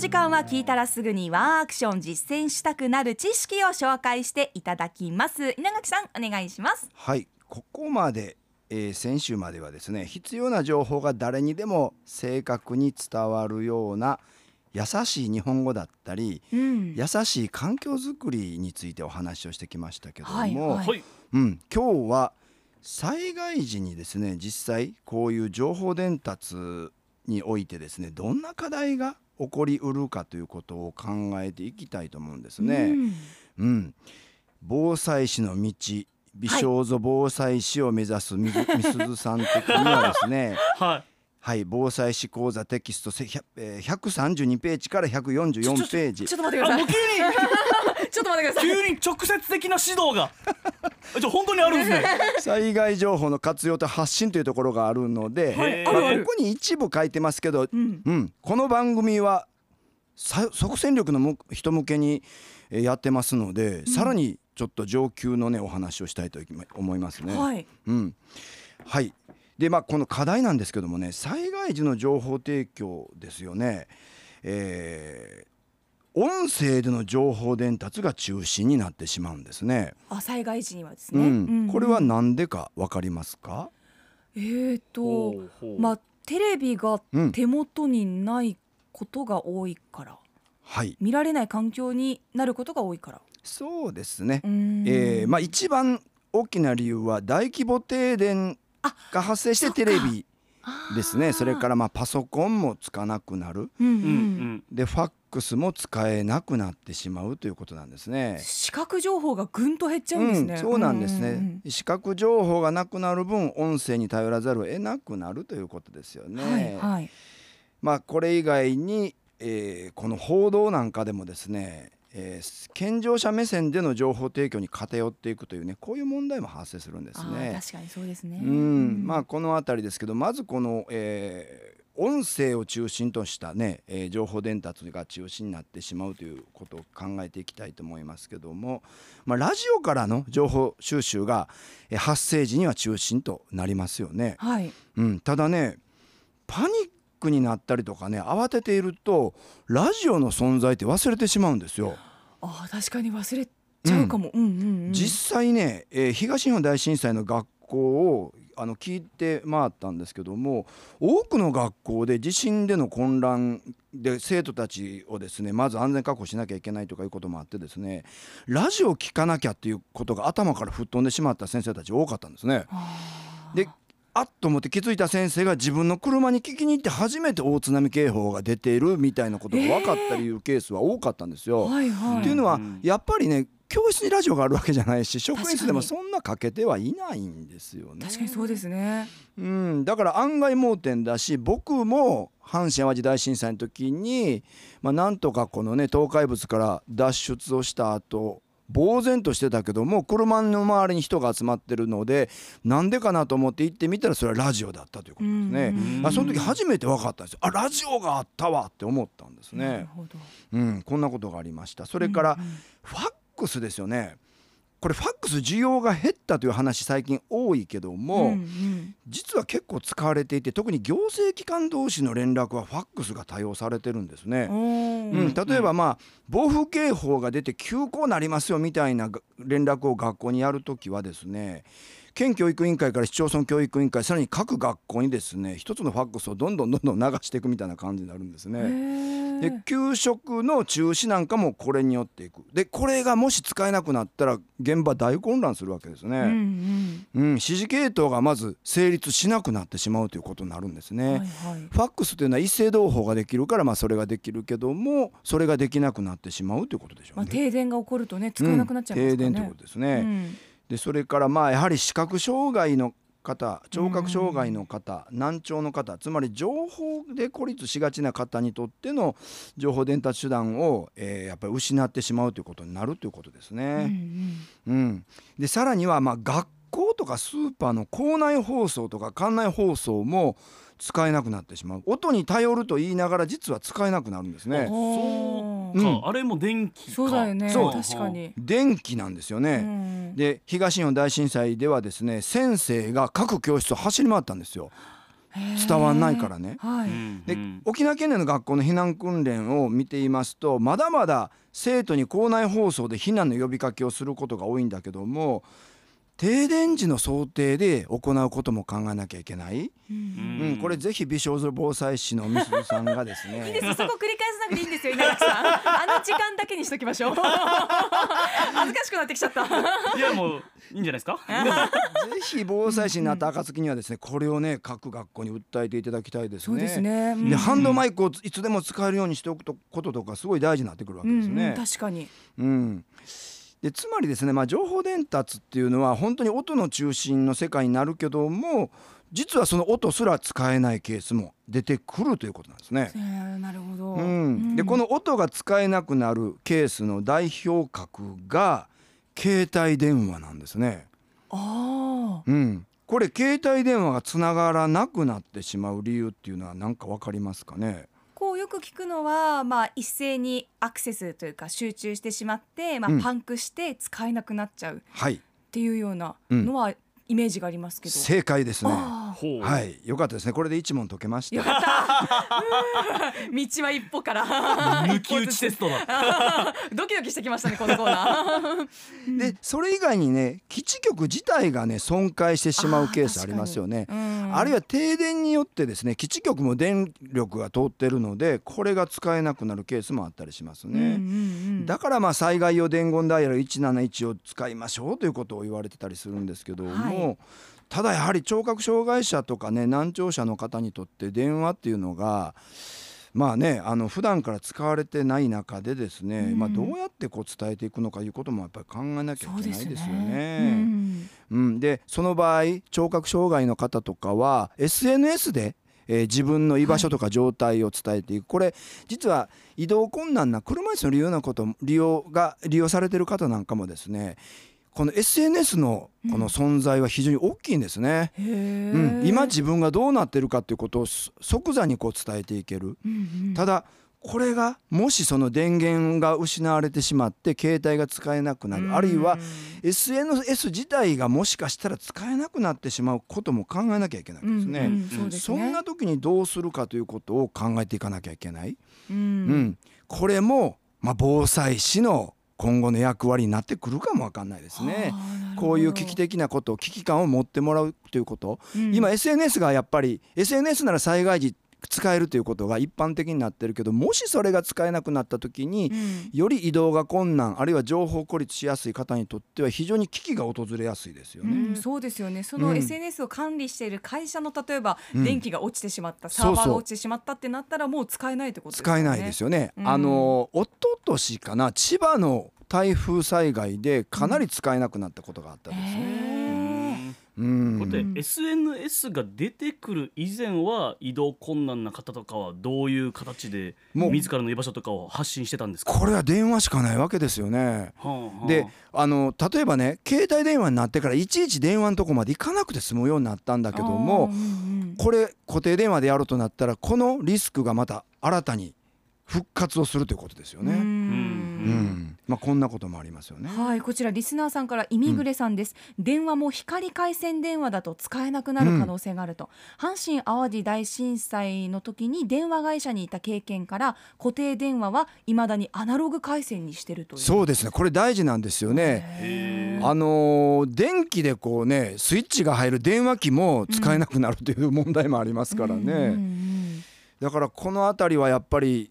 時間は聞いたらすぐにワンアクション実践したくなる知識を紹介していただきます。稲垣さんお願いします。はい。ここまで、えー先週まではですね必要な情報が誰にでも正確に伝わるような優しい日本語だったりうん。優しい環境づくりについてお話をしてきましたけども、はいはい。はい。うん、今日は災害時にですね実際こういう情報伝達においてですねどんな課題が起こりうるかということを考えていきたいと思うんですね。うん。うん、防災士の道美少女防災士を目指すみずみすずさん的にはですね。はい。はい防災士講座テキストせひゃえー132ページから144ページ。ちょっと待ってください ちょっと待ってください。急に直接的な指導が。じゃあ本当にあるんですね。災害情報の活用と発信というところがあるので、はい。まああるあるここに一部書いてますけど、うん。うん、この番組はさ即戦力のむ人向けにえーやってますので、さらにちょっと上級のねお話をしたいと思いますね。はい。うん、はい。でまあこの課題なんですけどもね災害時の情報提供ですよね。えー音声での情報伝達が中心になってしまうんですね。あ災害時にはですね、うん。うんこれは何でかわかりますか？えーとほうほう。まあテレビがうん手元にないことが多いから、はい、見られない環境になることが多いから。そうですね。うん。えーまあ一番大きな理由は大規模停電が発生してテレビですね。それからまあパソコンもつかなくなる。うんううんんでファックスも使えなくなってしまうということなんですね。視覚情報がぐんと減っちゃうんですね、うん、そうなんですうねん。視覚情報がなくなる分音声に頼らざるを得なくなるということですようんね。はいはいまあこれ以外に、えーこの報道なんかでもですね、えー健常者目線での情報提供に偏っていくというねこういう問題も発生するんですあねー。確かにそうですね。うん、まあこの辺りですけどまずこの、えー音声を中心としたね、えー情報伝達が中心になってしまうということを考えていきたいと思いますけども、まあ、ラジオからの情報収集が、えー発生時には中心となりますよね。はい。うん、ただねパニックになったりとかね慌てているとラジオの存在って忘れてしまうんですよ。あー確かに忘れちゃうかも、実際ね、えー東日本大震災の学校をあの聞いて回ったんですけども多くの学校で地震での混乱で生徒たちをですねまず安全確保しなきゃいけないとかいうこともあってですねラジオを聞かなきゃっていうことが頭から吹っ飛んでしまった先生たち多かったんですね。であっと思って気づいた先生が自分の車に聞きに行って初めて大津波警報が出ているみたいなことが分かったりいうケースは多かったんですよ。はいはいっていうのはうんやっぱりね教室にラジオがあるわけじゃないし職員室でもそんなかけてはいないんですよね。確かにそうですねうん、だから案外盲点だし僕も阪神・淡路大震災の時に、まあ、なんとかこのね倒壊物から脱出をした後呆然としてたけども車の周りに人が集まってるのでなんでかなと思って行ってみたらそれはラジオだったということですね。うんあその時初めて分かったんですよあラジオがあったわって思ったんですね。うん、こんなことがありました。それから、ファックスですよね。これファックス需要が減ったという話最近多いけども、うんうん実は結構使われていて特に行政機関同士の連絡はファックスが多用されてるんですね。おうん、ー例えばまあ暴風警報が出て休校なりますよみたいなが連絡を学校にやるときはですね県教育委員会から市町村教育委員会さらに各学校にですね一つのファックスをどんどんどんどん流していくみたいな感じになるんですへね。ー。で給食の中止なんかもこれによっていく。でこれがもし使えなくなったら現場大混乱するわけですうんね、うん指示系統がまず成立しなくなってしまうということになるんですね、うんはいはい。ファックスというのは一斉同報ができるからまあそれができるけどもそれができなくなってしまうということでしょまあ、うね。停電が起こるとね使えなくなっちゃいますね、うん停電ということですね。うんでそれからまあやはり視覚障害の方聴覚障害の方難聴の方つまり情報で孤立しがちな方にとっての情報伝達手段を、えーやっぱり失ってしまうということになるということですうんね。うん。でさらにはまあ学校とかスーパーの校内放送とか館内放送も使えなくなってしまう。音に頼ると言いながら実は使えなくなるんですうんね。そうか、うん。あれも電気か。そうだよね。そう。確かに、電気なんですようね。ん。で東日本大震災ではですね先生が各教室を走り回ったんですよ。伝わんないからね。はい、でうん。沖縄県内の学校の避難訓練を見ていますとまだまだ生徒に校内放送で避難の呼びかけをすることが多いんだけども停電時の想定で行うことも考えなきゃいけない、うん。うんこれぜひ美少女防災士のみすずさんがです いいでねすそこ繰り返さなくていいんですよ稲垣さん。あの時間だけにしときましょう。恥ずかしくなってきちゃった。いやもういいんじゃないですか？ぜひ防災士になった暁にはですねこれをね各学校に訴えていただきたいですね。そうですね。うん。でハンドマイクをいつでも使えるようにしておくとこととかすごい大事になってくるわけですね。うんうん、確かに。うん、でつまりですね、まあ、情報伝達っていうのは本当に音の中心の世界になるけども実はその音すら使えないケースも出てくるということなんですね。えー、なるほど、うん、でこの音が使えなくなるケースの代表格が携帯電話なんですね。ああうん、これ携帯電話がつながらなくなってしまう理由っていうのは何か分かりますかね？よく聞くのは、まあ、一斉にアクセスというか集中してしまって、まあうん。パンクして使えなくなっちゃうっはい。ていうようなのはイメージがありますけど、正解ですね。はい、よかったですね。これで一問解けました。ー。道は一歩から。抜き打ちテストだ ドキドキしてきましたねこのコーナー。でそれ以外にね基地局自体がね損壊してしまうケースありますよね。うん。あるいは停電によってですね基地局も電力が通ってるのでこれが使えなくなるケースもあったりしますうんうんね。うん。だからまあ災害用伝言ダイヤル171を使いましょうということを言われてたりするんですけども、はいただやはり聴覚障害者とかね難聴者の方にとって電話っていうのがまあねあの普段から使われてない中でですね、うん。まあ、どうやってこう伝えていくのかいうこともやっぱり考えなきゃいけないですよね。うん。うん、でその場合聴覚障害の方とかは SNS で、えー自分の居場所とか状態を伝えていく、これ実は移動困難な車椅子の利用なこと利用が利用されてる方なんかもですねこの SNS のこの存在は非常に大きいんですね。へうん。ー今自分がどうなってるかということをそ即座にこう伝えていける。うんうん。ただこれがもしその電源が失われてしまって携帯が使えなくなる。あるいは SNS 自体がもしかしたら使えなくなってしまうことも考えなきゃいけないんですね。うんうんそうですね。そんな時にどうするかということを考えていかなきゃいけない。ううんん、これも、まあ、防災士の今後の役割になってくるかもわかんないですね。こういう危機的なこと危機感を持ってもらうということ、うん。今 SNS がやっぱり SNS なら災害時使えるということが一般的になってるけどもしそれが使えなくなった時に、うん。より移動が困難あるいは情報孤立しやすい方にとっては非常に危機が訪れやすいですよね。うん、そうですよね。そのうん。SNS を管理している会社の例えば、うん電気が落ちてしまったうそう。ーバーが落ちてしまったってなったらもう使えないってことですよね。使えないですよね。うん。あの一昨年かな千葉の台風災害でかなり使えなくなったことがあったんですね。うん。SNS が出てくる以前は移動困難な方とかはどういう形でもう。自らの居場所とかを発信してたんですか？これは電話しかないわけですよね。はあはあ。であの例えばね携帯電話になってからいちいち電話のとこまで行かなくて済むようになったんだけどもこれ固定電話でやろうとなったらこのリスクがまた新たに復活をするということですよね。うん。うんまあ、こんなこともありますよね。はいこちらリスナーさんからイミグレさんです、電話も光回線電話だと使えなくなる可能性があると、阪神・淡路大震災の時に電話会社にいた経験から固定電話は未だにアナログ回線にしてるという。そうですね。これ大事なんですよね。あのー電気でこうねスイッチが入る電話機も使えなくなるという問題もありますからね、うんうんうんだからこの辺りはやっぱり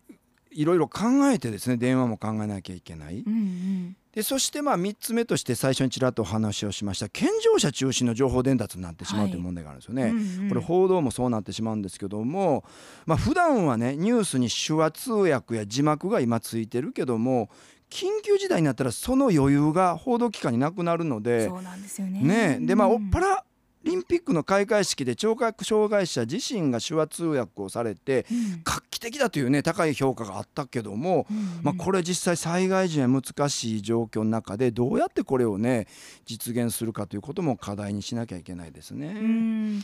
いろいろ考えてですね電話も考えなきゃいけない。うんうん。でそしてまあ3つ目として最初にちらっとお話をしました健常者中心の情報伝達になってしまうという問題があるんですよね。うんうん。これ報道もそうなってしまうんですけども、まあ普段はねニュースに手話通訳や字幕が今ついてるけども緊急事態になったらその余裕が報道機関になくなるのでそうなんですよね。ねでまあうん。パラリンピックの開会式で聴覚障害者自身が手話通訳をされてうん。画期的だというね高い評価があったけども、うんまあ、これ実際災害時は難しい状況の中でどうやってこれをね実現するかということも課題にしなきゃいけないですね。うん。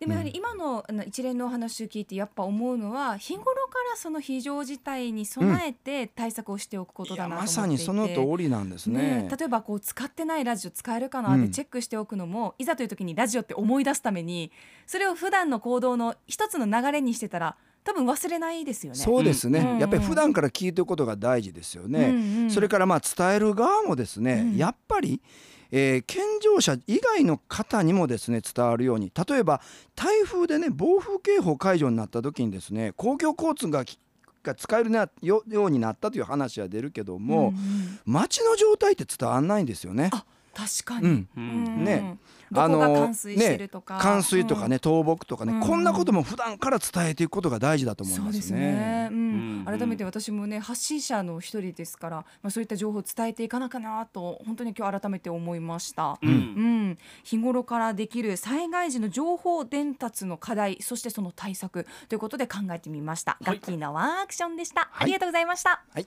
でもやはり今の一連のお話を聞いてやっぱ思うのは日頃からその非常事態に備えて対策をしておくこといだなとやまさ思っていて、にその通りなんですね。ね例えばこう使ってないラジオ使えるかなってチェックしておくのも、いざという時にラジオって思い出すためにそれを普段の行動の一つの流れにしてたら多分忘れないですよね。そうですね、うん。やっぱり普段から聞いておくことが大事ですよね、うんうんそれからまあ伝える側もですね、うん。やっぱり、えー健常者以外の方にもですね伝わるように例えば台風でね暴風警報解除になった時にですね公共交通がきが使えるなよようになったという話は出るけども、んん。街の状態って伝わらないんですよね。あ確かに、うん。うん。ねどこが冠水してるとか、ね、冠水とかね、倒木とかね、うん。こんなことも普段から伝えていくことが大事だと思いそうですますね。改めて私もね発信者の一人ですから、まあ、そういった情報を伝えていかなきゃなと本当に今日改めて思いました。ううん。ん、日頃からできる災害時の情報伝達の課題そしてその対策ということで考えてみました、はい。ガッキーのワンアクションでした、はい。ありがとうございました、はい